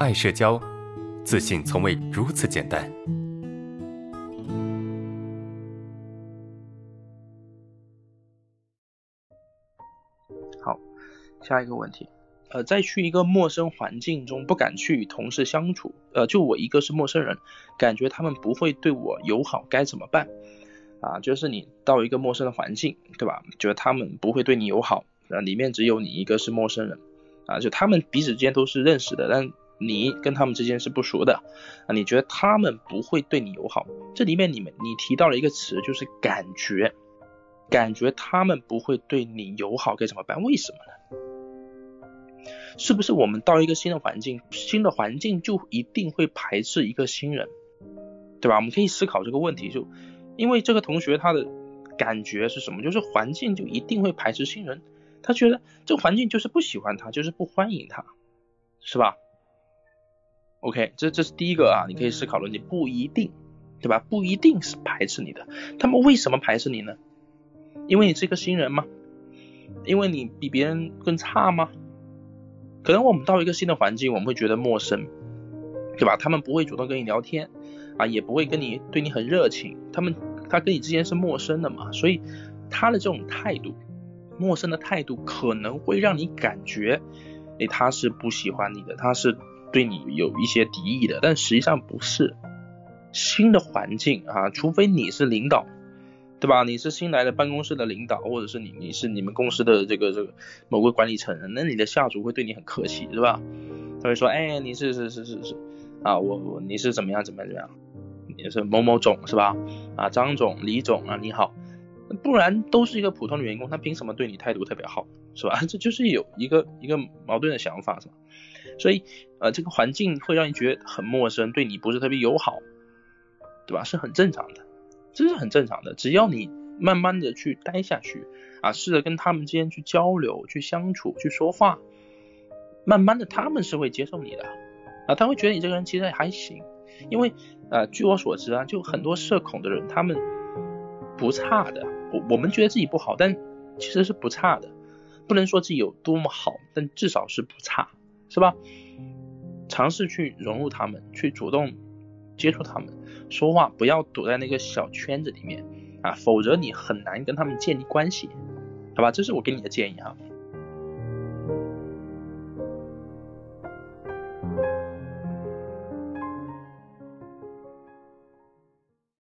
爱社交，自信从未如此简单。好，下一个问题，呃，在去一个陌生环境中不敢去与同事相处，呃，就我一个是陌生人，感觉他们不会对我友好，该怎么办？啊，就是你到一个陌生的环境，对吧？觉得他们不会对你友好，啊，里面只有你一个是陌生人，啊，就他们彼此之间都是认识的，但你跟他们之间是不熟的，啊，你觉得他们不会对你友好？这里面你们你提到了一个词，就是感觉，感觉他们不会对你友好，该怎么办？为什么呢？是不是我们到一个新的环境，新的环境就一定会排斥一个新人，对吧？我们可以思考这个问题，就。因为这个同学他的感觉是什么？就是环境就一定会排斥新人，他觉得这个环境就是不喜欢他，就是不欢迎他，是吧？OK，这这是第一个啊，你可以思考的，你不一定，对吧？不一定是排斥你的，他们为什么排斥你呢？因为你是一个新人吗？因为你比别人更差吗？可能我们到一个新的环境，我们会觉得陌生，对吧？他们不会主动跟你聊天。啊，也不会跟你对你很热情，他们他跟你之间是陌生的嘛，所以他的这种态度，陌生的态度可能会让你感觉，哎，他是不喜欢你的，他是对你有一些敌意的，但实际上不是。新的环境啊，除非你是领导，对吧？你是新来的办公室的领导，或者是你你是你们公司的这个这个某个管理层，那你的下属会对你很客气，是吧？他会说，哎，你是是是是是啊，我我你是怎么样怎么样怎么样。你是某某总是吧？啊，张总、李总啊，你好，不然都是一个普通的员工，他凭什么对你态度特别好，是吧？这就是有一个一个矛盾的想法，是吧？所以呃，这个环境会让你觉得很陌生，对你不是特别友好，对吧？是很正常的，这是很正常的。只要你慢慢的去待下去啊，试着跟他们之间去交流、去相处、去说话，慢慢的他们是会接受你的啊，他会觉得你这个人其实还行。因为，呃，据我所知啊，就很多社恐的人，他们不差的。我我们觉得自己不好，但其实是不差的。不能说自己有多么好，但至少是不差，是吧？尝试去融入他们，去主动接触他们，说话不要躲在那个小圈子里面啊，否则你很难跟他们建立关系，好吧？这是我给你的建议哈。